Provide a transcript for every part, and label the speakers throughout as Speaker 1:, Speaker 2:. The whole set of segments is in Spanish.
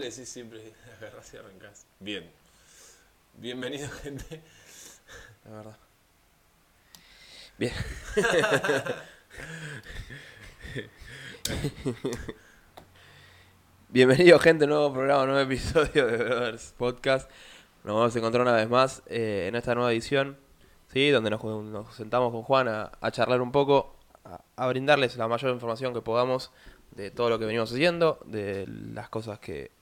Speaker 1: le decís siempre, agarrás y arrancás. Bien. Bienvenido, gente.
Speaker 2: La verdad. Bien. Bienvenido, gente, nuevo programa, nuevo episodio de Brothers Podcast. Nos vamos a encontrar una vez más eh, en esta nueva edición, ¿sí? donde nos, nos sentamos con Juan a, a charlar un poco, a, a brindarles la mayor información que podamos de todo lo que venimos haciendo, de las cosas que,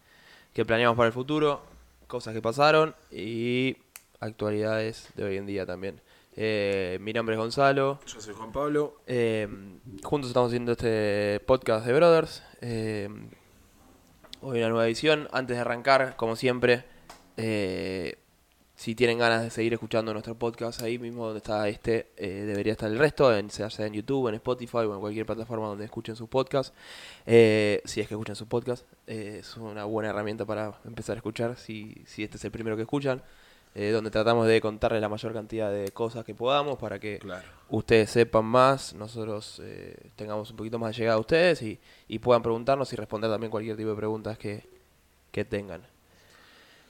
Speaker 2: que planeamos para el futuro, cosas que pasaron y actualidades de hoy en día también. Eh, mi nombre es Gonzalo.
Speaker 1: Yo soy Juan Pablo.
Speaker 2: Eh, juntos estamos haciendo este podcast de Brothers. Eh, hoy una nueva edición. Antes de arrancar, como siempre, si tienen ganas de seguir escuchando nuestro podcast, ahí mismo donde está este, eh, debería estar el resto, en, sea sea en YouTube, en Spotify o en cualquier plataforma donde escuchen sus podcasts. Eh, si es que escuchan sus podcasts, eh, es una buena herramienta para empezar a escuchar si, si este es el primero que escuchan. eh, donde tratamos de contarles la mayor cantidad de cosas que podamos para que
Speaker 1: Claro.
Speaker 2: ustedes sepan más, nosotros eh, tengamos un poquito más de llegada a ustedes y, y puedan preguntarnos y responder también cualquier tipo de preguntas que, que tengan.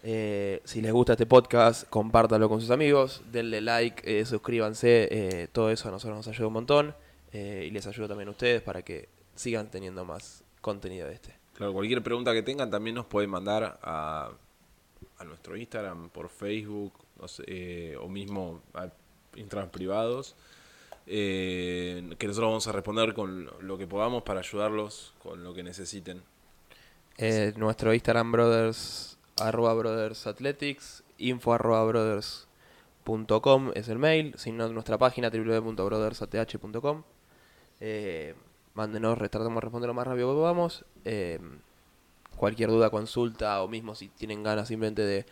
Speaker 2: Eh, si les gusta este podcast, compártanlo con sus amigos, denle like, eh, suscríbanse, eh, todo eso a nosotros nos ayuda un montón y les ayuda también a ustedes para que sigan teniendo más contenido de este.
Speaker 1: Claro, cualquier pregunta que tengan también nos pueden mandar a, a nuestro Instagram, por Facebook, no sé, o mismo a Instagram privados. eh, que nosotros vamos a responder con lo que podamos para ayudarlos con lo que necesiten.
Speaker 2: Eh, nuestro Instagram brothers arroba brothers athletics info arroba brothers punto com es el mail si no nuestra página www.brothersath.com eh, mándenos tratamos de responder lo más rápido que podamos eh, cualquier duda consulta o mismo si tienen ganas simplemente de,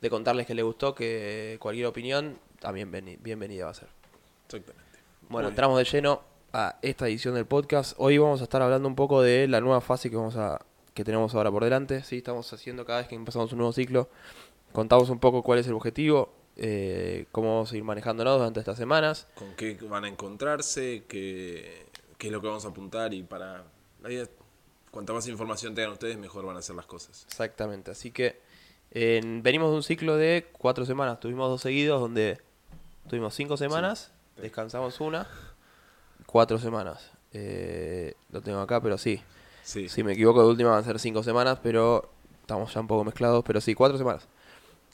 Speaker 2: de contarles que les gustó que cualquier opinión también bienvenida va a ser
Speaker 1: Exactamente.
Speaker 2: bueno, entramos de lleno a esta edición del podcast. Hoy vamos a estar hablando un poco de la nueva fase que vamos a que tenemos ahora por delante. Sí, estamos haciendo cada vez que empezamos un nuevo ciclo. Contamos un poco cuál es el objetivo, eh, cómo vamos a ir manejándonos durante estas semanas.
Speaker 1: con qué van a encontrarse, qué, qué es lo que vamos a apuntar y para... La idea, cuanta más información tengan ustedes, mejor van a hacer las cosas.
Speaker 2: Exactamente. Así que eh, venimos de un ciclo de cuatro semanas. Tuvimos dos seguidos donde tuvimos cinco semanas,
Speaker 1: Sí.
Speaker 2: descansamos una, cuatro semanas. Eh, lo tengo acá, pero sí.
Speaker 1: Sí,
Speaker 2: Si me equivoco, de última van a ser cinco semanas, pero estamos ya un poco mezclados, pero sí, cuatro semanas.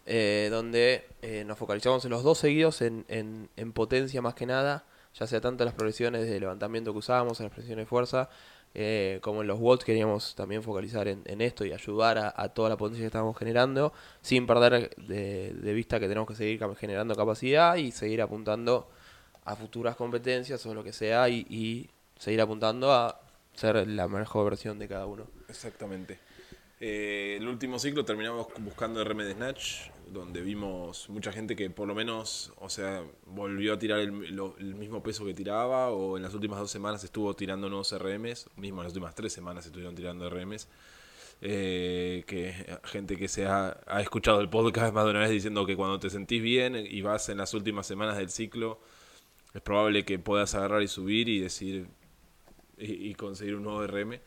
Speaker 2: Eh, donde eh, nos focalizamos en los dos seguidos, en, en, en potencia más que nada, ya sea tanto en las progresiones de levantamiento que usábamos, en las progresiones de fuerza, eh, como en los watts queríamos también focalizar en, en esto y ayudar a, toda la potencia que estábamos generando, sin perder de, de vista que tenemos que seguir generando capacidad y seguir apuntando a futuras competencias o lo que sea y, y seguir apuntando a ser la mejor versión de cada uno.
Speaker 1: exactamente. Eh, el último ciclo terminamos buscando RM de Snatch, donde vimos mucha gente que por lo menos, o sea, volvió a tirar el, mismo peso que tiraba, o en las últimas dos semanas estuvo tirando nuevos RMs, mismo en las últimas tres semanas estuvieron tirando RMs. Eh, que gente que se ha, ha escuchado el podcast más de una vez diciendo que cuando te sentís bien y vas en las últimas semanas del ciclo, es probable que puedas agarrar y subir y decir y, y conseguir un nuevo RM.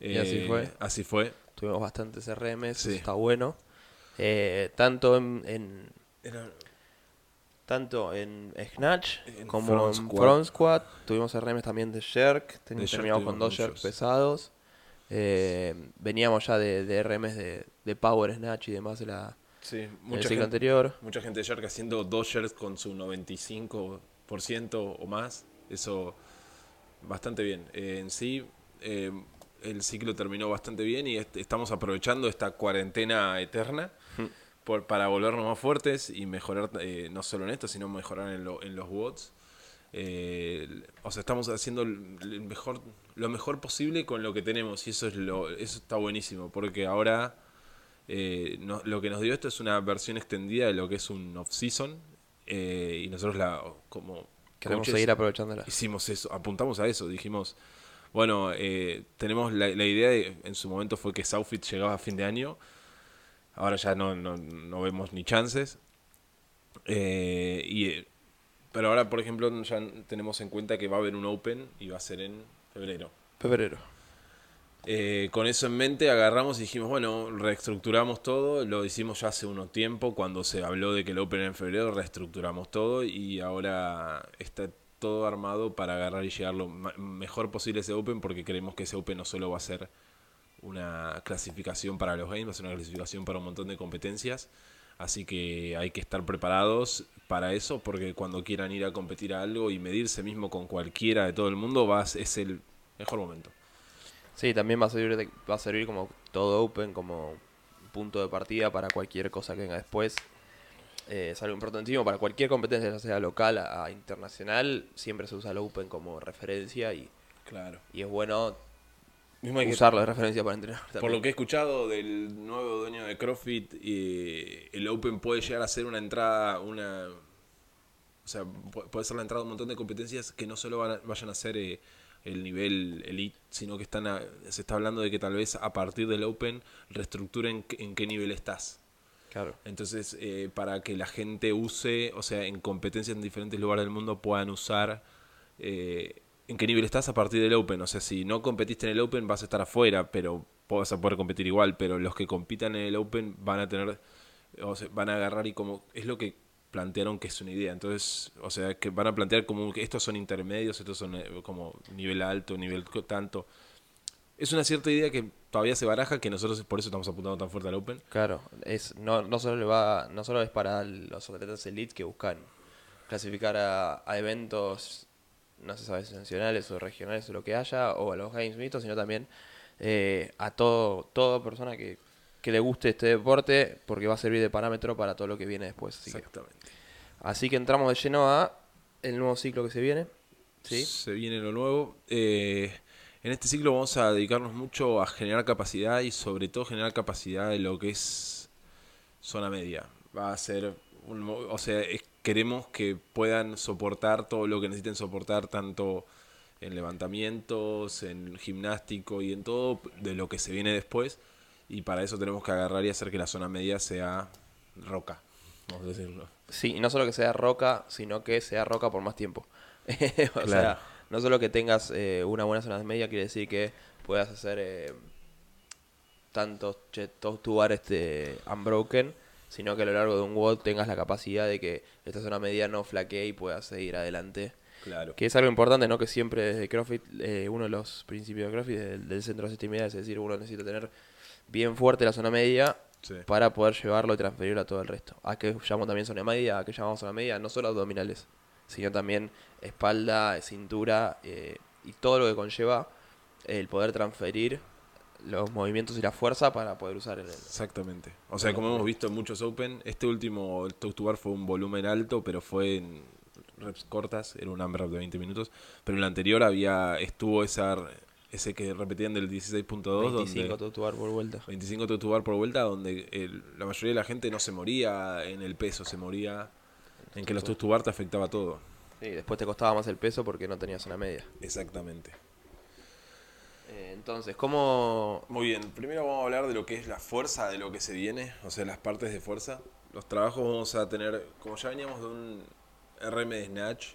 Speaker 2: Y así
Speaker 1: Eh,
Speaker 2: fue.
Speaker 1: Así fue.
Speaker 2: Tuvimos bastantes RMs,
Speaker 1: Sí.
Speaker 2: eso está bueno. Eh, tanto en, en-
Speaker 1: Era-
Speaker 2: tanto en Snatch
Speaker 1: En
Speaker 2: como
Speaker 1: front
Speaker 2: en. Front Squat. Tuvimos RMs también de Jerk. ten-
Speaker 1: De jerk
Speaker 2: terminamos con dos Jerks pesados. Eh, veníamos ya de, de RMs de, de Power Snatch y demás de la,
Speaker 1: sí, mucha
Speaker 2: ciclo
Speaker 1: gente,
Speaker 2: anterior.
Speaker 1: mucha gente de Shark haciendo dos shares con su 95% o más. Eso bastante bien. Eh, en sí, eh, el ciclo terminó bastante bien y est- estamos aprovechando esta cuarentena eterna por, para volvernos más fuertes y mejorar eh, no solo en esto, sino mejorar en, lo- en los watts. Eh, o sea, estamos haciendo el el mejor, lo mejor posible con lo que tenemos y eso es lo, eso está buenísimo porque ahora no- lo que nos dio esto es una versión extendida de lo que es un off-season y nosotros la como
Speaker 2: Queremos
Speaker 1: coaches
Speaker 2: seguir aprovechándola.
Speaker 1: hicimos eso, apuntamos a eso, dijimos, bueno, eh, tenemos la, la idea, de- en su momento fue que Southfit llegaba a fin de año, ahora ya no, no, no vemos ni chances, Eh, y, pero ahora, por ejemplo, ya tenemos en cuenta que va a haber un Open y va a ser en febrero.
Speaker 2: Febrero.
Speaker 1: Eh, con eso en mente agarramos y dijimos, bueno, reestructuramos todo, lo hicimos ya hace unos tiempo, cuando se habló de que el Open en febrero, reestructuramos todo y ahora está todo armado para agarrar y llegar lo mejor posible ese Open porque creemos que ese Open no solo va a ser una clasificación para los games, va a ser una clasificación para un montón de competencias. Así que hay que estar preparados para eso porque cuando quieran ir a competir a algo y medirse mismo con cualquiera de todo el mundo, va, a- es el mejor momento.
Speaker 2: Sí, también va a servir, de- va a servir como todo Open, como punto de partida para cualquier cosa que venga después. Eh, es algo importantísimo para cualquier competencia, ya sea local a, a internacional, siempre se usa el Open como referencia y,
Speaker 1: Claro.
Speaker 2: y es bueno
Speaker 1: Mismo hay que-
Speaker 2: usarlo de referencia para entrenar.
Speaker 1: Por lo que he escuchado del nuevo dueño de CrossFit, eh, el Open puede llegar a ser una entrada, una... O sea, pu- puede ser la entrada de un montón de competencias que no solo van a- vayan a ser eh, el nivel elite, sino que están a- se está hablando de que tal vez a partir del Open reestructuren en qué nivel estás.
Speaker 2: Claro.
Speaker 1: Entonces, eh, para que la gente use, o sea, en competencias en diferentes lugares del mundo puedan usar eh, en qué nivel estás a partir del Open. O sea, si no competiste en el Open vas a estar afuera, pero vas a poder competir igual. Pero los que compitan en el Open van a tener, o sea, van a agarrar y como, es lo que plantearon que es una idea. Entonces, o sea, que van a plantear como que estos son intermedios, estos son eh, como nivel alto, nivel tanto. Es una cierta idea que todavía se baraja, que nosotros por eso estamos apuntando tan fuerte al Open.
Speaker 2: Claro, es, no, no, solo le va, no solo es para los atletas elite que buscan clasificar a, eventos, no se sabe si nacionales o regionales o lo que haya, o a los games mixtos, sino también eh, a todo, toda persona que, que le guste este deporte, porque va a servir de parámetro para todo lo que viene después. Así que,
Speaker 1: Exactamente.
Speaker 2: así que entramos de lleno a el nuevo ciclo que se viene. ¿sí?
Speaker 1: Se viene lo nuevo. Eh, en este ciclo vamos a dedicarnos mucho a generar capacidad y sobre todo generar capacidad de lo que es zona media. Va a ser, un o sea, es- queremos que puedan soportar todo lo que necesiten soportar tanto en levantamientos, en gimnástico y en todo de lo que se viene después. Y para eso tenemos que agarrar y hacer que la zona media sea roca, vamos a decirlo.
Speaker 2: Sí, y no solo que sea roca, sino que sea roca por más tiempo. o
Speaker 1: Claro.
Speaker 2: sea, no solo que tengas eh, una buena zona media, quiere decir que puedas hacer eh, tantos che- todos tu bar este unbroken, sino que a lo largo de un WOD tengas la capacidad de que esta zona media no flaquee y puedas seguir adelante.
Speaker 1: Claro.
Speaker 2: Que es algo importante, ¿no? Que siempre desde CrossFit, eh, uno de los principios de CrossFit, del, del centro de sistemidad, es decir, uno necesita tener bien fuerte la zona media
Speaker 1: Sí.
Speaker 2: para poder llevarlo y transferirlo a todo el resto. ¿A qué llamamos también zona media? ¿A qué llamamos zona media? No solo abdominales, sino también espalda, cintura eh, y todo lo que conlleva el poder transferir los movimientos y la fuerza para poder usar el...
Speaker 1: Exactamente. O sea, como hemos visto en muchos Open, este último, el Talk to Bar fue un volumen alto, pero fue en reps cortas, era un AMRAP de 20 minutos. Pero en el anterior había estuvo esa, ese que repetían del 16.2,
Speaker 2: 25
Speaker 1: donde...
Speaker 2: tutuar por vuelta.
Speaker 1: 25 Talk to Bar por vuelta, donde el- la mayoría de la gente no se moría en el peso, se moría en que los Talk to Bar te afectaba todo.
Speaker 2: Sí, después te costaba más el peso porque no tenías zona media.
Speaker 1: Exactamente.
Speaker 2: Eh, entonces, ¿cómo...?
Speaker 1: Muy bien, primero vamos a hablar de lo que es la fuerza, de lo que se viene, o sea, las partes de fuerza. Los trabajos vamos a tener, como ya veníamos de un RM de Snatch,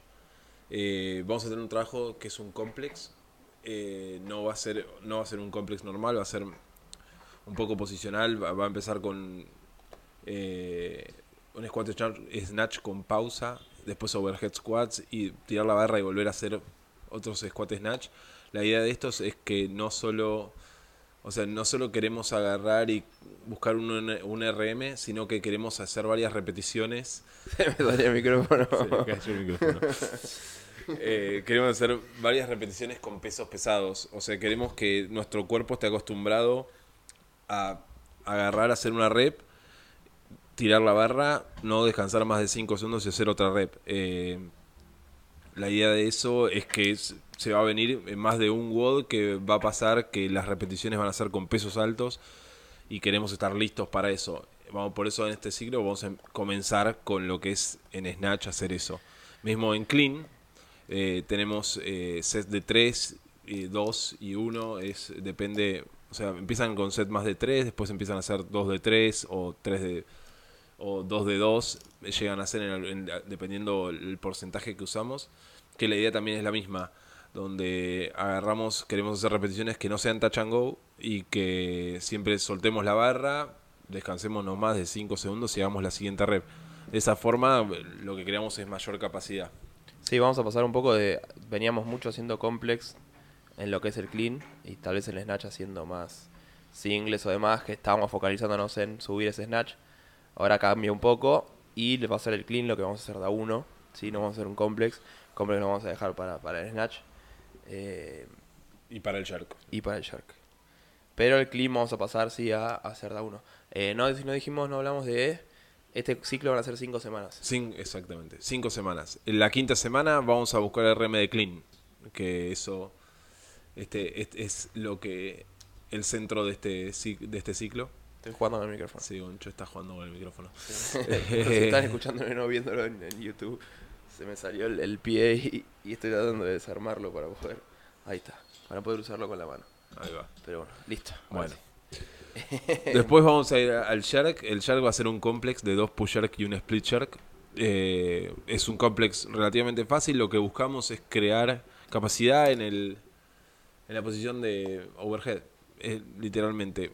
Speaker 1: eh, vamos a tener un trabajo que es un complex. Eh, no, va a ser, no va a ser un complex normal, va a ser un poco posicional. Va, va a empezar con eh, un squat snatch, con pausa, después overhead squats y tirar la barra y volver a hacer otros squat snatch. La idea de estos es que no solo, o sea, no solo queremos agarrar y buscar un, un RM, sino que queremos hacer varias repeticiones.
Speaker 2: Me el micrófono.
Speaker 1: El micrófono. Eh, queremos hacer varias repeticiones con pesos pesados. O sea, queremos que nuestro cuerpo esté acostumbrado a agarrar, hacer una rep, tirar la barra, no descansar más de 5 segundos y hacer otra rep. Eh, la idea de eso es que se va a venir en más de un WOD que va a pasar que las repeticiones van a ser con pesos altos y queremos estar listos para eso. Vamos, por eso en este ciclo vamos a em- comenzar con lo que es en Snatch hacer eso. Mismo en Clean eh, tenemos eh, sets de 3, 2 y 1, es, depende, o sea, empiezan con set más de 3, después empiezan a hacer 2 de 3 o 3 de o 2 de 2 llegan a ser en en- dependiendo el porcentaje que usamos, que la idea también es la misma, donde agarramos, queremos hacer repeticiones que no sean touch and go y que siempre soltemos la barra, descansemos no más de 5 segundos y hagamos la siguiente rep. De esa forma lo que queremos es mayor capacidad.
Speaker 2: Sí, vamos a pasar un poco de... Veníamos mucho haciendo complex en lo que es el clean y tal vez el snatch haciendo más singles o demás, que estábamos focalizándonos en subir ese snatch. Ahora cambia un poco y le va a ser el clean lo que vamos a hacer de a uno. ¿sí? No vamos a hacer un complex. Complex lo vamos a dejar para, para el snatch. Eh,
Speaker 1: y para el shark.
Speaker 2: Y para el shark. Pero el clean vamos a pasar, sí, a, hacer de a uno. Eh, no, no dijimos, no hablamos de este ciclo van a ser cinco semanas.
Speaker 1: Sí, exactamente, cinco semanas. En la quinta semana vamos a buscar el RM de Clean, que eso este, es lo que el centro de este de este ciclo.
Speaker 2: Estoy jugando con el micrófono.
Speaker 1: Sí, Goncho está jugando con el micrófono.
Speaker 2: si están escuchándolo y no viéndolo en, YouTube, se me salió el, pie y, estoy tratando de desarmarlo para poder. Ahí está, para poder usarlo con la mano.
Speaker 1: Ahí va.
Speaker 2: Pero bueno, listo.
Speaker 1: Bueno. Después vamos a ir al Shark. El Shark va a ser un complex de dos push Shark y un split Shark. Eh, es un complex relativamente fácil. Lo que buscamos es crear capacidad en, el, en la posición de overhead. literalmente.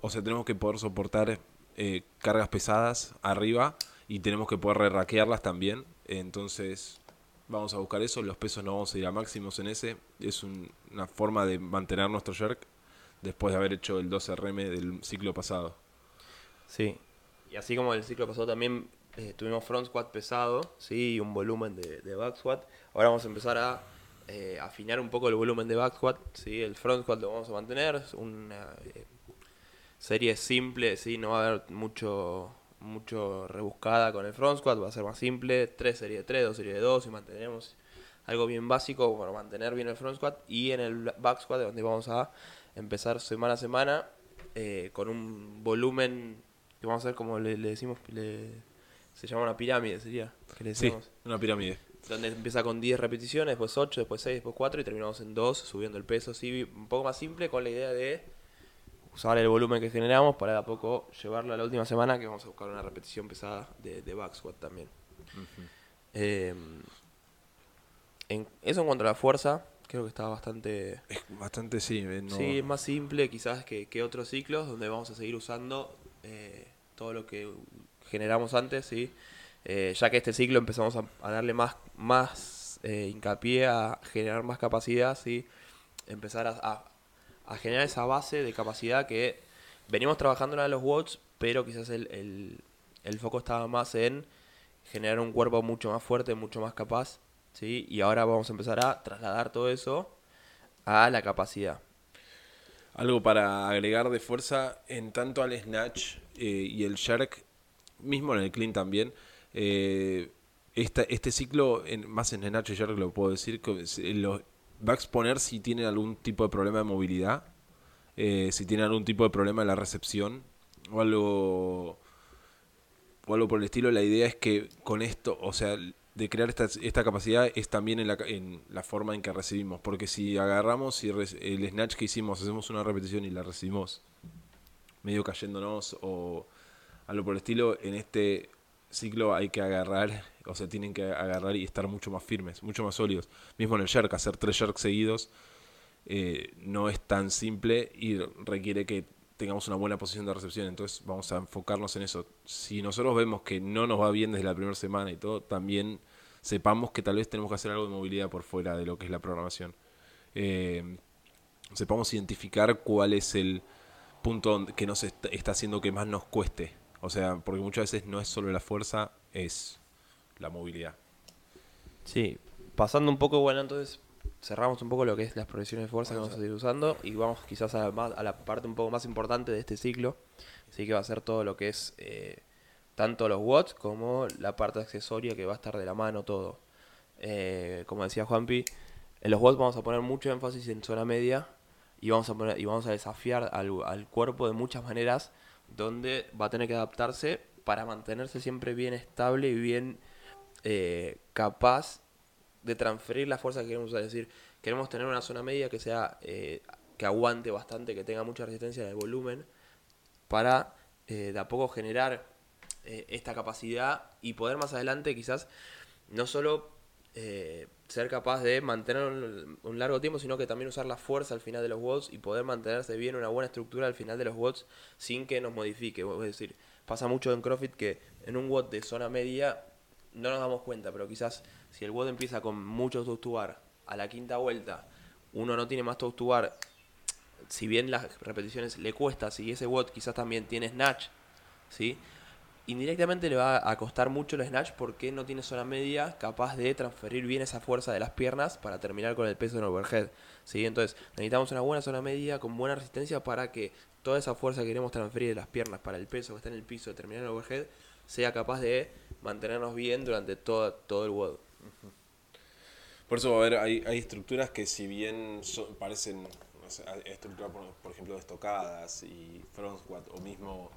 Speaker 1: o sea, tenemos que poder soportar eh, cargas pesadas arriba y tenemos que poder re también. Entonces, vamos a buscar eso. Los pesos no vamos a ir a máximos en ese. Es una forma de mantener nuestro Shark después de haber hecho el 12RM del ciclo pasado.
Speaker 2: Sí, y así como el ciclo pasado también eh, tuvimos front squat pesado, sí, y un volumen de, back squat. Ahora vamos a empezar a eh, afinar un poco el volumen de back squat, sí, el front squat lo vamos a mantener, una eh, serie simple, sí, no va a haber mucho mucho rebuscada con el front squat, va a ser más simple, 3 serie de 3, 2 serie de 2 y mantenemos algo bien básico para mantener bien el front squat. Y en el back squat donde vamos a empezar semana a semana eh, con un volumen que vamos a ver como le, decimos, se llama una pirámide, sería. Que le
Speaker 1: sí, una pirámide.
Speaker 2: Donde empieza con 10 repeticiones, después 8, después 6, después 4 y terminamos en 2, subiendo el peso, así, un poco más simple con la idea de usar el volumen que generamos para a poco llevarlo a la última semana que vamos a buscar una repetición pesada de, de back squat también. Eh, en, eso en cuanto a la fuerza, creo que está bastante...
Speaker 1: Es bastante, sí.
Speaker 2: Eh, sí, es más simple quizás que, que, otros ciclos donde vamos a seguir usando eh, todo lo que generamos antes, ¿sí? Eh, ya que este ciclo empezamos a, darle más, más hincapié a generar más capacidad, ¿sí? Empezar a, a, generar esa base de capacidad que venimos trabajando en los watts, pero quizás el, el, el foco estaba más en generar un cuerpo mucho más fuerte, mucho más capaz ¿sí? Y ahora vamos a empezar a trasladar todo eso a la capacidad.
Speaker 1: Algo para agregar de fuerza en tanto al snatch eh, y el shark, mismo en el clean también. Eh, este ciclo, en, más en snatch y shark lo puedo decir, que lo, va a exponer si tienen algún tipo de problema de movilidad, eh, si tienen algún tipo de problema en la recepción o algo, o algo por el estilo. La idea es que con esto, o sea, de crear esta, esta capacidad es también en la, en la forma en que recibimos. Porque si agarramos y el snatch que hicimos, hacemos una repetición y la recibimos medio cayéndonos o algo por el estilo, en este ciclo hay que agarrar, o sea, tienen que agarrar y estar mucho más firmes, mucho más sólidos. Mismo en el jerk, hacer tres jerks seguidos eh, no es tan simple y requiere que tengamos una buena posición de recepción. Entonces vamos a enfocarnos en eso. Si nosotros vemos que no nos va bien desde la primera semana y todo, también sepamos que tal vez tenemos que hacer algo de movilidad por fuera de lo que es la programación. Eh, sepamos identificar cuál es el punto que nos está, haciendo que más nos cueste. O sea, porque muchas veces no es solo la fuerza, es la movilidad.
Speaker 2: Sí, pasando un poco, bueno, entonces cerramos un poco lo que es las progresiones de fuerza que vamos a seguir usando y vamos quizás a, a, la parte un poco más importante de este ciclo, así que va a ser todo lo que es eh, tanto los watts como la parte accesoria que va a estar de la mano todo. Eh, como decía Juanpi, en los watts vamos a poner mucho énfasis en zona media y vamos a poner y vamos a desafiar al, cuerpo de muchas maneras donde va a tener que adaptarse para mantenerse siempre bien estable y bien eh, capaz de transferir la fuerza que queremos usar. Es decir, queremos tener una zona media que sea eh, que aguante bastante, que tenga mucha resistencia en el volumen, para eh, de a poco generar eh, esta capacidad y poder más adelante quizás no solo ser capaz de mantener un, un, largo tiempo, sino que también usar la fuerza al final de los watts y poder mantenerse bien una buena estructura al final de los watts sin que nos modifique. Es decir, pasa mucho en CrossFit que en un watt de zona media no nos damos cuenta, pero quizás si el watt empieza con mucho tostubar a la quinta vuelta, uno no tiene más tostubar, si bien las repeticiones le cuesta, si ese watt quizás también tiene snatch, ¿sí? indirectamente le va a costar mucho el snatch porque no tiene zona media capaz de transferir bien esa fuerza de las piernas para terminar con el peso en overhead. ¿sí? Entonces necesitamos una buena zona media con buena resistencia para que toda esa fuerza que queremos transferir de las piernas para el peso que está en el piso de terminar en overhead sea capaz de mantenernos bien durante todo, todo el WOD.
Speaker 1: Por eso, a ver, hay, hay estructuras que si bien parecen estructuras, por, ejemplo, de estocadas y front squat o mismo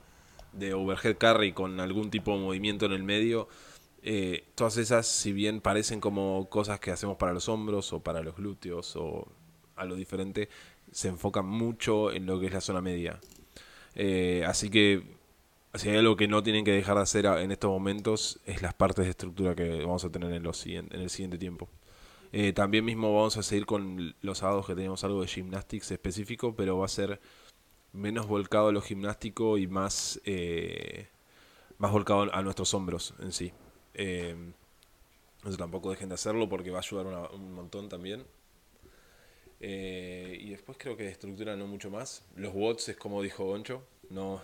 Speaker 1: de overhead carry con algún tipo de movimiento en el medio, eh, todas esas, si bien parecen como cosas que hacemos para los hombros o para los glúteos o algo diferente, se enfocan mucho en lo que es la zona media. Eh, así que si hay algo que no tienen que dejar de hacer en estos momentos es las partes de estructura que vamos a tener en, los, en el siguiente tiempo. Eh, también mismo vamos a seguir con los sábados que tenemos algo de gymnastics específico, pero va a ser menos volcado a lo gimnástico y más, eh, más volcado a nuestros hombros en sí. Eh, tampoco dejen de hacerlo porque va a ayudar un montón también. Eh, y después creo que de estructura no mucho más. Los watts es como dijo Goncho, no,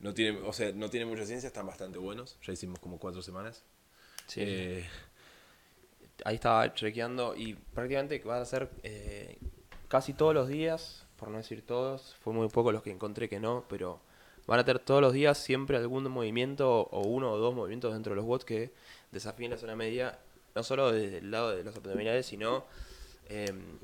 Speaker 1: no tiene, o sea, no tiene mucha ciencia, están bastante buenos. Ya hicimos como cuatro semanas.
Speaker 2: Eh, Ahí estaba chequeando y prácticamente va a ser casi todos los días por no decir todos, fue muy poco los que encontré que no, pero van a tener todos los días siempre algún movimiento o uno o dos movimientos dentro de los bots que desafíen la zona media, no solo desde el lado de los abdominales, sino em,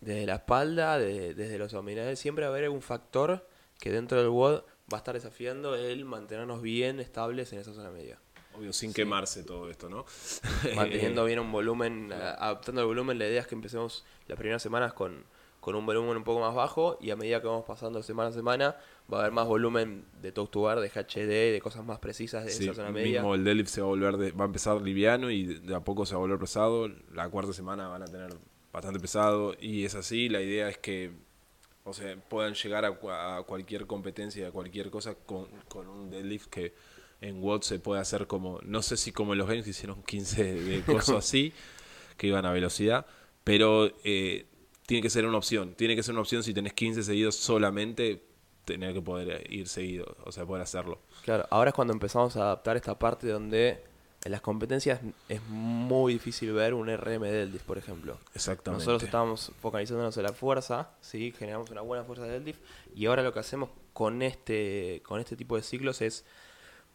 Speaker 2: desde la espalda, desde los abdominales, siempre va a haber algún factor que dentro del WOD va a estar desafiando el mantenernos bien estables en esa zona media.
Speaker 1: Obvio, sin quemarse todo esto, ¿no?
Speaker 2: Manteniendo bien un volumen, adaptando el volumen, la idea es que empecemos las primeras semanas con con un volumen un poco más bajo y a medida que vamos pasando semana a semana va a haber más volumen de talk to bar, de HD, de cosas más precisas de esa zona media.
Speaker 1: Mismo el deadlift se va a volver va a empezar liviano y de a poco se va a volver pesado. La cuarta semana van a tener bastante pesado y es así. La idea es que o sea, puedan llegar a, cualquier competencia, a cualquier cosa con, con un deadlift que en watts se puede hacer como, no sé si como en los games que hicieron 15 de cosas así, que iban a velocidad, pero eh, tiene que ser una opción. Tiene que ser una opción si tenés 15 seguidos solamente, tener que poder ir seguido, o sea, poder hacerlo.
Speaker 2: Claro, ahora es cuando empezamos a adaptar esta parte donde en las competencias es muy difícil ver un RM deadlift, por ejemplo.
Speaker 1: Exactamente.
Speaker 2: Nosotros estábamos focalizándonos en la fuerza, sí, generamos una buena fuerza de deadlift y ahora lo que hacemos con este con este tipo de ciclos es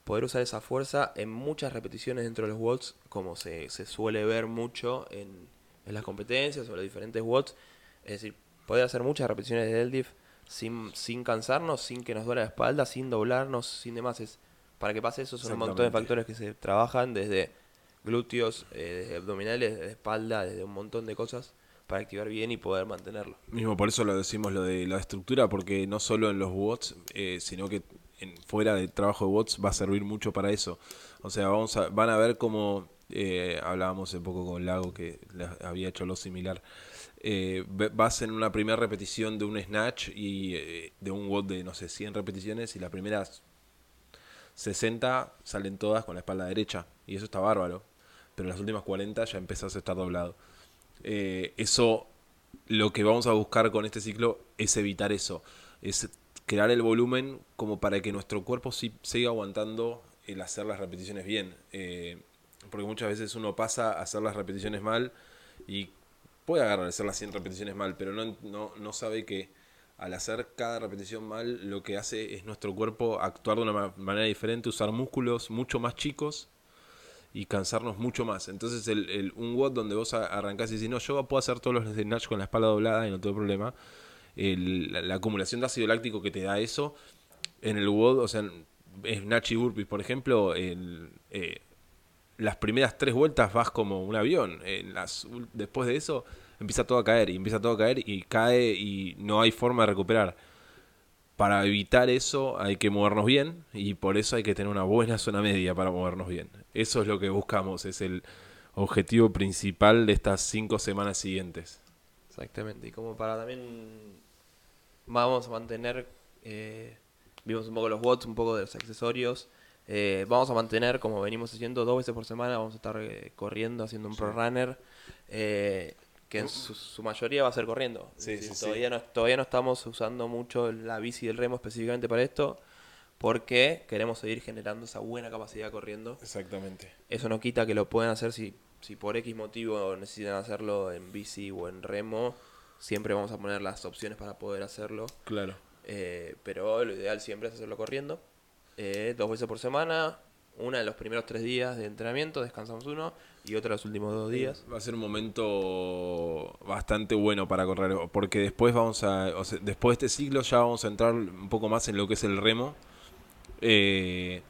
Speaker 2: poder usar esa fuerza en muchas repeticiones dentro de los watts, como se, se suele ver mucho en, en las competencias o los diferentes watts es decir, poder hacer muchas repeticiones de deadlift sin, sin cansarnos, sin que nos duele la espalda, sin doblarnos, sin demás. Es, para que pase eso son un montón de factores que se trabajan desde glúteos, eh, desde abdominales, desde espalda, desde un montón de cosas para activar bien y poder mantenerlo.
Speaker 1: Mismo por eso lo decimos lo de la estructura, porque no solo en los bots, eh, sino que en, fuera del trabajo de bots va a servir mucho para eso. O sea, vamos a, van a ver cómo eh, hablábamos un poco con Lago que había hecho lo similar eh, vas en una primera repetición de un snatch y eh, de un WOD de, no sé, 100 repeticiones y las primeras 60 salen todas con la espalda derecha y eso está bárbaro. Pero las últimas 40 ya empezás a estar doblado. Eh, eso, lo que vamos a buscar con este ciclo es evitar eso. Es crear el volumen como para que nuestro cuerpo siga aguantando el hacer las repeticiones bien. Eh, porque muchas veces uno pasa a hacer las repeticiones mal y puede agarrar las 100 repeticiones mal, pero no, no, no sabe que al hacer cada repetición mal, lo que hace es nuestro cuerpo actuar de una manera diferente, usar músculos mucho más chicos y cansarnos mucho más. Entonces, el, un WOD donde vos arrancás y decís, no, yo puedo hacer todos los snatch con la espalda doblada y no tengo problema. la, acumulación de ácido láctico que te da eso, en el WOD, o sea, snatch y burpees, por ejemplo, el, eh, las primeras tres vueltas vas como un avión. En las, después de eso empieza todo a caer y empieza todo a caer y cae y no hay forma de recuperar. Para evitar eso hay que movernos bien y por eso hay que tener una buena zona media para movernos bien. Eso es lo que buscamos, es el objetivo principal de estas cinco semanas siguientes.
Speaker 2: Exactamente. Y como para también vamos a mantener, eh, vimos un poco los bots, un poco de los accesorios. Eh, vamos a mantener, como venimos haciendo, dos veces por semana, vamos a estar eh, corriendo, haciendo un pro runner, eh, que en su, su mayoría va a ser corriendo. Es
Speaker 1: Sí,
Speaker 2: decir,
Speaker 1: sí, sí.
Speaker 2: todavía, No, todavía no estamos usando mucho la bici y el remo específicamente para esto, porque queremos seguir generando esa buena capacidad corriendo.
Speaker 1: Exactamente.
Speaker 2: Eso no quita que lo puedan hacer si, si por X motivo necesitan hacerlo en bici o en remo. Siempre vamos a poner las opciones para poder hacerlo.
Speaker 1: Claro.
Speaker 2: Eh, pero lo ideal siempre es hacerlo corriendo. Eh, dos veces por semana. Una en los primeros tres días de entrenamiento, descansamos uno. Y otra los últimos dos días.
Speaker 1: Va a ser un momento bastante bueno para correr, porque después vamos a, o sea, después de este ciclo ya vamos a entrar un poco más en lo que es el remo. Eh,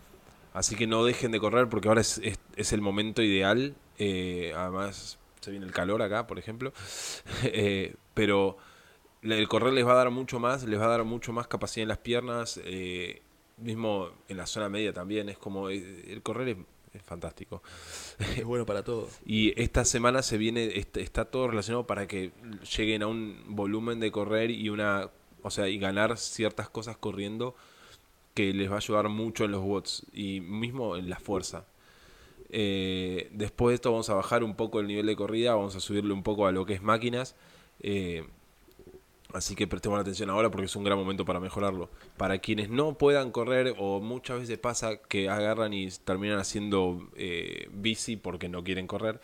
Speaker 1: así que no dejen de correr porque ahora es, es- es el momento ideal. Eh, además se viene el calor acá, por ejemplo. Eh, pero el correr les va a dar mucho más, les va a dar mucho más capacidad en las piernas. eh, mismo en la zona media también es como eh, el correr es- es fantástico.
Speaker 2: Es bueno para todo.
Speaker 1: Y esta semana se viene, est- está todo relacionado para que lleguen a un volumen de correr y una, o sea, y ganar ciertas cosas corriendo que les va a ayudar mucho en los watts y mismo en la fuerza. Eh, después de esto vamos a bajar un poco el nivel de corrida, vamos a subirle un poco a lo que es máquinas. eh, así que prestemos atención ahora porque es un gran momento para mejorarlo. Para quienes no puedan correr o muchas veces pasa que agarran y terminan haciendo eh, bici porque no quieren correr,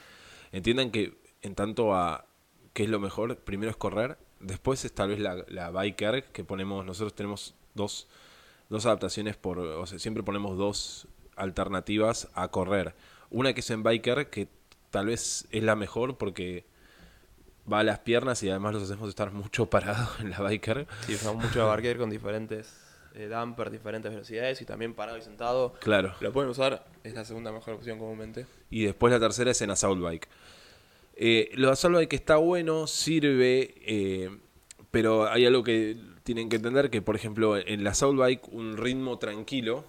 Speaker 1: entiendan que en tanto a qué es lo mejor, primero es correr, después es tal vez la, la biker que ponemos, nosotros tenemos dos, dos adaptaciones por, siempre ponemos dos alternativas a correr. Una que es en biker, que tal vez es la mejor porque va a las piernas y además los hacemos estar mucho parados en la biker.
Speaker 2: Sí, usamos mucho barquer con diferentes eh, dampers, diferentes velocidades y también parado y sentado.
Speaker 1: Claro.
Speaker 2: Lo pueden usar, es la segunda mejor opción comúnmente.
Speaker 1: Y después la tercera es en Assault Bike. Eh, lo de Assault Bike está bueno, sirve, eh, pero hay algo que tienen que entender, que por ejemplo en la Assault Bike un ritmo tranquilo,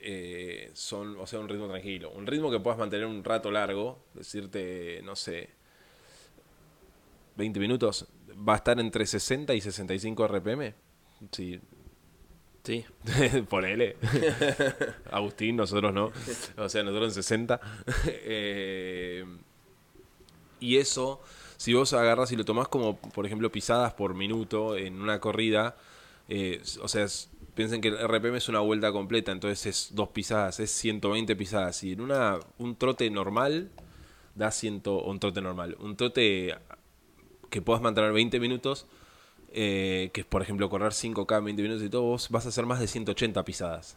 Speaker 1: eh, son, o sea, un ritmo tranquilo, un ritmo que puedas mantener un rato largo, decirte, no sé, 20 minutos, va a estar entre 60 y 65 RPM. Sí,
Speaker 2: Sí,
Speaker 1: Ponele. Agustín, nosotros no. O sea, nosotros en 60. Eh, y eso, si vos agarras y lo tomás como, por ejemplo, pisadas por minuto en una corrida, eh, o sea, es- piensen que el RPM es una vuelta completa, entonces es dos pisadas, es 120 pisadas. Y en una un trote normal, da 100, o un trote normal. Un trote que puedas mantener 20 minutos, eh, que es por ejemplo correr 5K en 20 minutos y todo, vos vas a hacer más de 180 pisadas.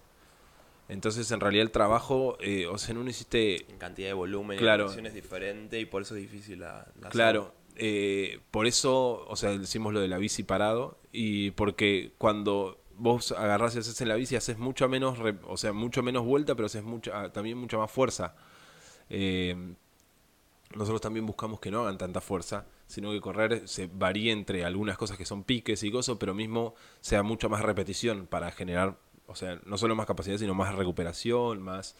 Speaker 1: Entonces en realidad el trabajo, eh, o sea, no hiciste...
Speaker 2: en cantidad de volumen
Speaker 1: Claro.
Speaker 2: repetición es diferente y por eso es difícil la, la
Speaker 1: Claro, eh, por eso, o sea, decimos lo de la bici parado y porque cuando vos agarrás y haces en la bici haces mucho menos, o sea, mucho menos vuelta, pero haces mucha, ah, también mucha más fuerza. Eh, nosotros también buscamos que no hagan tanta fuerza, sino que correr se varíe entre algunas cosas que son piques y cosas, pero mismo sea mucha más repetición para generar, o sea, no solo más capacidad, sino más recuperación, más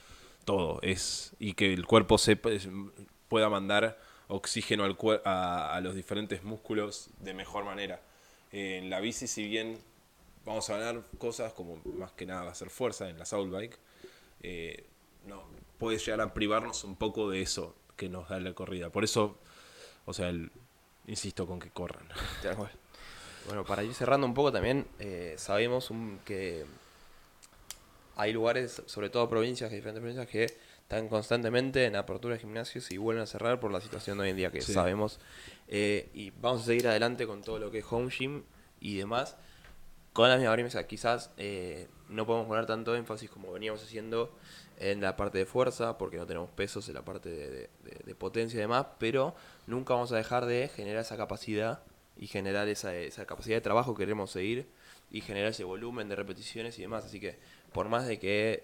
Speaker 1: todo. Es, y que el cuerpo es- pueda mandar oxígeno al a, a los diferentes músculos de mejor manera. En la bici, si bien vamos a ganar cosas como más que nada va a ser fuerza en la Soul Bike, eh, no, puede llegar a privarnos un poco de eso que nos da la corrida. Por eso, o sea, el- insisto con que corran.
Speaker 2: Bueno, para ir cerrando un poco también, eh, sabemos un- que hay lugares, sobre todo provincias, diferentes provincias, que están constantemente en apertura de gimnasios y vuelven a cerrar por la situación de hoy en día que
Speaker 1: Sí.
Speaker 2: sabemos. Eh, y vamos a seguir adelante con todo lo que es home gym y demás. Con la misma premisa, quizás eh, no podemos poner tanto énfasis como veníamos haciendo en la parte de fuerza, porque no tenemos pesos en la parte de, de- potencia y demás, pero nunca vamos a dejar de generar esa capacidad y generar esa, esa capacidad de trabajo que queremos seguir y generar ese volumen de repeticiones y demás. Así que por más de que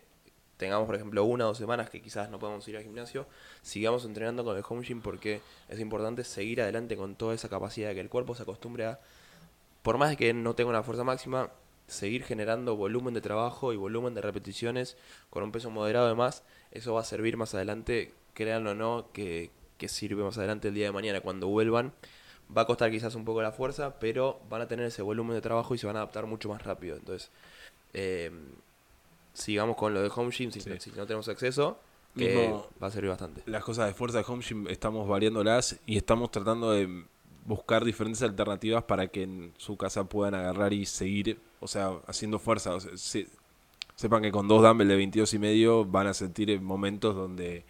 Speaker 2: tengamos, por ejemplo, una o dos semanas que quizás no podemos ir al gimnasio, sigamos entrenando con el home gym porque es importante seguir adelante con toda esa capacidad que el cuerpo se acostumbre a por más de que no tenga una fuerza máxima, seguir generando volumen de trabajo y volumen de repeticiones con un peso moderado de más, eso va a servir más adelante, créanlo o no, que, que sirve más adelante el día de mañana cuando vuelvan. Va a costar quizás un poco la fuerza, pero van a tener ese volumen de trabajo y se van a adaptar mucho más rápido. Entonces, eh, sigamos con lo de Home Gym, si,
Speaker 1: Sí.
Speaker 2: si no tenemos acceso, que
Speaker 1: Mismo-
Speaker 2: va a servir bastante.
Speaker 1: Las cosas de fuerza de Home Gym estamos variándolas y estamos tratando de buscar diferentes alternativas para que en su casa puedan agarrar y seguir, o sea, haciendo fuerza. Sepan que con dos dumbbells de 22 y medio van a sentir momentos donde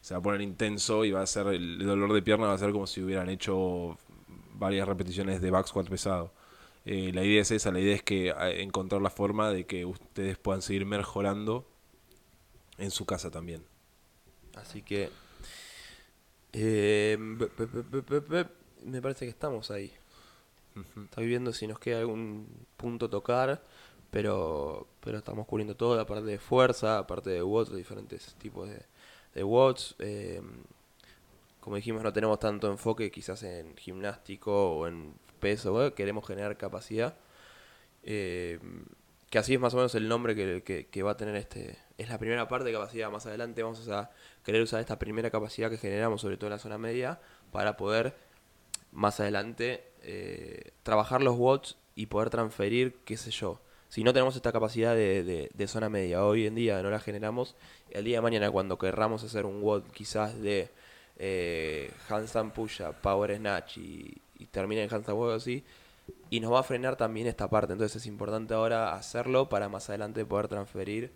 Speaker 1: se va a poner intenso y va a ser el dolor de pierna va a ser como si hubieran hecho varias repeticiones de back squat pesado. Eh, la idea es esa, la idea es que encontrar la forma de que ustedes puedan seguir mejorando en su casa también.
Speaker 2: Así que. eh, me parece que estamos ahí.
Speaker 1: Ujú.
Speaker 2: Estoy viendo si nos queda algún punto tocar, pero, pero estamos cubriendo todo, la parte de fuerza, la parte de watts, los diferentes tipos de, de watts. eh, como dijimos, no tenemos tanto enfoque quizás en gimnástico o en peso, ¿eh? queremos generar capacidad. eh, que así es más o menos el nombre que va a tener este. Es la primera parte de capacidad. Más adelante vamos a querer usar esta primera capacidad que generamos, sobre todo en la zona media, para poder más adelante eh, trabajar los watts y poder transferir, qué sé yo. Si no tenemos esta capacidad de, de- de zona media, hoy en día no la generamos, el día de mañana cuando querramos hacer un watt quizás de eh, handstand push-up, power snatch y, y termine en handstand walk así, y nos va a frenar también esta parte. Entonces es importante ahora hacerlo para más adelante poder transferir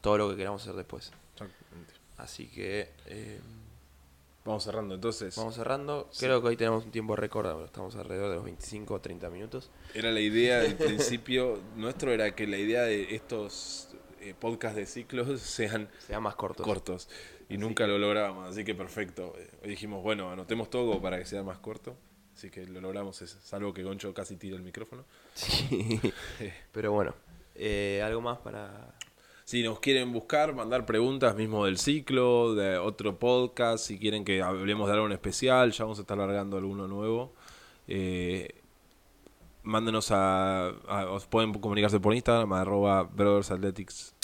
Speaker 2: todo lo que queramos hacer después. Así que eh,
Speaker 1: Vamos cerrando entonces.
Speaker 2: vamos cerrando.
Speaker 1: Sí.
Speaker 2: Creo que hoy tenemos un tiempo récord, estamos alrededor de los 25 o 30 minutos.
Speaker 1: Era la idea del principio nuestro, era que la idea de estos eh, podcasts de ciclos sean
Speaker 2: Sean más cortos.
Speaker 1: cortos. Y nunca lo lográbamos, así que perfecto. Eh, Hoy dijimos, bueno, anotemos todo para que sea más corto. Así que lo logramos, eso, salvo que Goncho casi tira el micrófono.
Speaker 2: Sí. Pero bueno, eh, algo más para...
Speaker 1: Si nos quieren buscar, mandar preguntas mismo del ciclo, de otro podcast, si quieren que hablemos de algo en especial, ya vamos a estar largando alguno nuevo. Eh, mándenos a, os pueden comunicarse por Instagram, arroba Brothers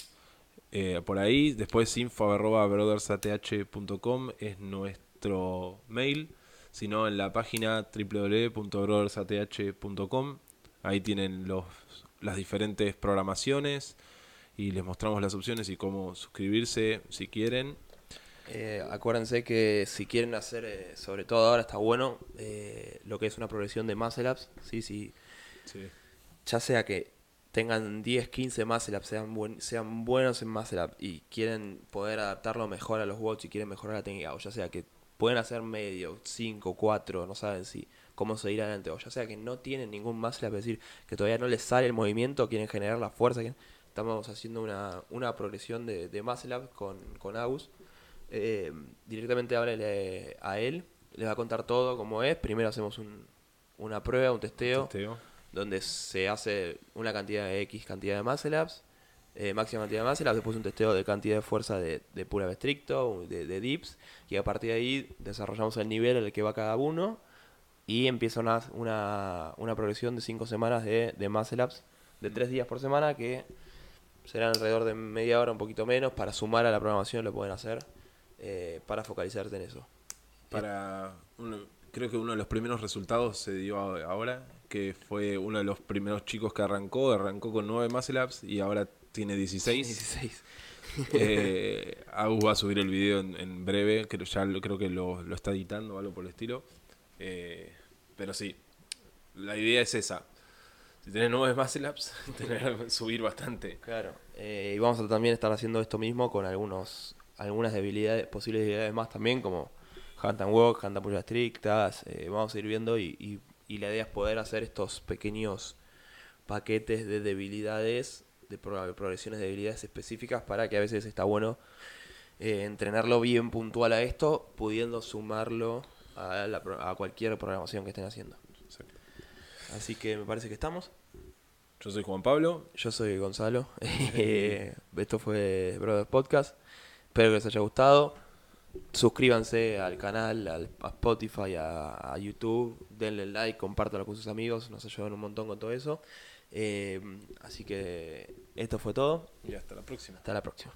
Speaker 1: eh, por ahí. Después info arroba brothersath.com es nuestro mail. Sino en la página www.brothersath.com. Ahí tienen los, las diferentes programaciones y les mostramos las opciones y cómo suscribirse si quieren.
Speaker 2: Eh, acuérdense que si quieren hacer, eh, sobre todo ahora está bueno, eh, lo que es una progresión de muscle ups, sí, sí, ya sea que tengan 10, 15 muscle ups, sean, buen- sean buenos en muscle up y quieren poder adaptarlo mejor a los watts y quieren mejorar la técnica, o ya sea que pueden hacer medio, 5, 4, no saben si cómo seguir adelante, o ya sea que no tienen ningún muscle up, es decir, que todavía no les sale el movimiento, quieren generar la fuerza, quieren- estamos haciendo una, una progresión de, de con, con Agus. Eh, directamente háblele a él, les va a contar todo cómo es. Primero hacemos un- una prueba, un testeo,
Speaker 1: Testeo.
Speaker 2: donde se hace una cantidad de X cantidad de ups, eh, máxima cantidad de ups, después un testeo de cantidad de fuerza de, de pura estricto, de, de dips, y a partir de ahí desarrollamos el nivel en el que va cada uno, y empieza una, una, una progresión de 5 semanas de, de muscle ups, de 3 días por semana, que serán alrededor de media hora, un poquito menos, para sumar a la programación lo pueden hacer, eh, para focalizarte en eso.
Speaker 1: Para uno- creo que uno de los primeros resultados se dio ahora, que fue uno de los primeros chicos que arrancó, arrancó con 9 muscle ups y ahora tiene 16.
Speaker 2: 16.
Speaker 1: Eh, Agus va a subir el video en, en breve, creo, ya lo, creo que lo, lo está editando o algo por el estilo. Eh, pero sí, la idea es esa. Si tenés 9 muscle ups, tener, subir bastante.
Speaker 2: Claro. Eh, y vamos a también estar haciendo esto mismo con algunos algunas debilidades, posibles debilidades más también, como hand and walk, hand and push estrictas. eh, vamos a ir viendo y, y, y la idea es poder hacer estos pequeños paquetes de debilidades, de pro- progresiones de debilidades específicas para que a veces está bueno eh, entrenarlo bien puntual a esto, pudiendo sumarlo a, la a cualquier programación que estén haciendo.
Speaker 1: Exacto.
Speaker 2: Así que me parece que estamos.
Speaker 1: Yo soy Juan Pablo.
Speaker 2: Yo soy Gonzalo. Eh, Esto fue Brothers Podcast. Espero que les haya gustado. Suscríbanse al canal, al- a Spotify, a, a YouTube. Denle like, compártanlo con sus amigos. Nos ayudan un montón con todo eso. Eh, así que esto fue todo.
Speaker 1: Y hasta la próxima.
Speaker 2: Hasta la próxima.